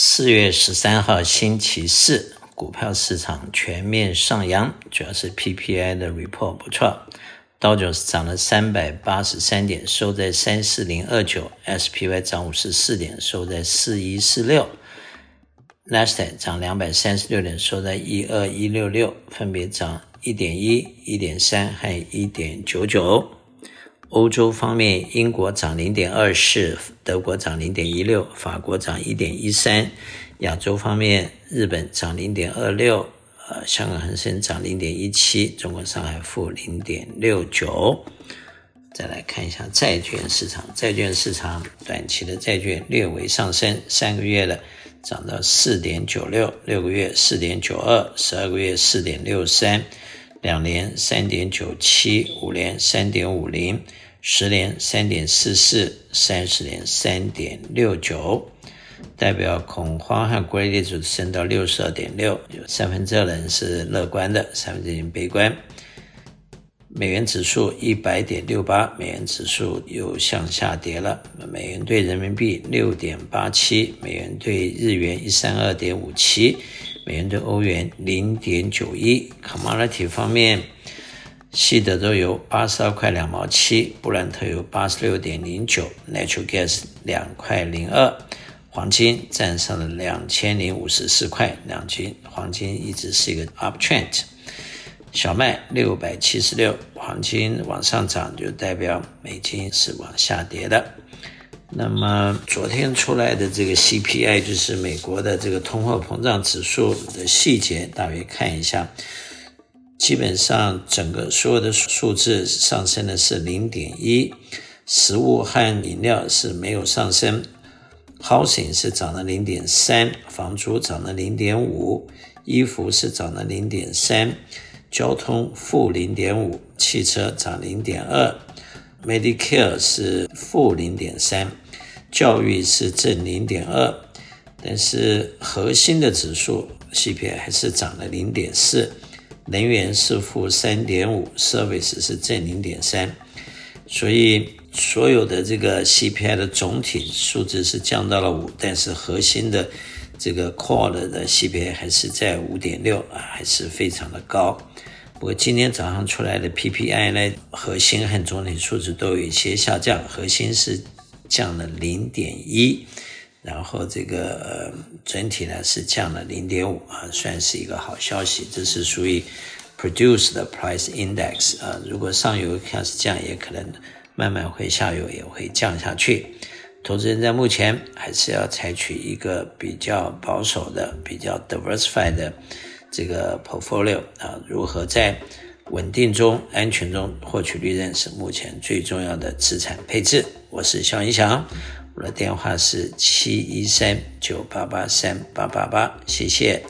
四月十三号星期四，股票市场全面上扬，主要是 PPI 的 report 不错。道琼斯涨了三百八十三点，收在三四零二九；SPY 涨五十四点，收在四一四六；Nasdaq 涨两百三十六点，收在一二一六六，分别涨一点一、一点三和一点九九。欧洲方面，英国涨零点二四，德国涨零点一六，法国涨一点一三。亚洲方面，日本涨零点二六，呃，香港恒生涨零点一七，中国上海负零点六九。再来看一下债券市场，债券市场短期的债券略微上升，三个月的涨到四点九六，六个月四点九二，十二个月四点六三。两年三点九七，五年三点五零，十年三点四四，三十年三点六九，代表恐慌和规律指数升到六十二点六，有三分之二人是乐观的，三分之一人悲观。美元指数一百点六八，美元指数又向下跌了。美元兑人民币六点八七，美元兑日元一三二点五七。美元兑欧元零点九一，commodity 方面，西德州油八十二块两毛七，布兰特油八十六点零九，natural gas 两块零二，黄金站上了两千零五十四块，两斤黄金一直是一个 uptrend，小麦六百七十六，黄金往上涨就代表美金是往下跌的。那么昨天出来的这个 CPI 就是美国的这个通货膨胀指数的细节，大约看一下，基本上整个所有的数字上升的是零点一，食物和饮料是没有上升，Housing 是涨了零点三，房租涨了零点五，衣服是涨了零点三，交通负零点五，汽车涨零点二。Medicare 是负零点三，教育是正零点二，但是核心的指数 CPI 还是涨了零点四，能源是负三点五，Service 是正零点三，所以所有的这个 CPI 的总体数字是降到了五，但是核心的这个 Core 的 CPI 还是在五点六啊，还是非常的高。不过今天早上出来的 PPI 呢，核心和总体数值都有一些下降，核心是降了零点一，然后这个呃整体呢是降了零点五啊，算是一个好消息。这是属于 Produced Price Index 啊，如果上游开始降，也可能慢慢会下游也会降下去。投资人在目前还是要采取一个比较保守的、比较 diversified 的。这个 portfolio 啊，如何在稳定中、安全中获取利润，是目前最重要的资产配置。我是肖云祥，我的电话是七一三九八八三八八八，谢谢。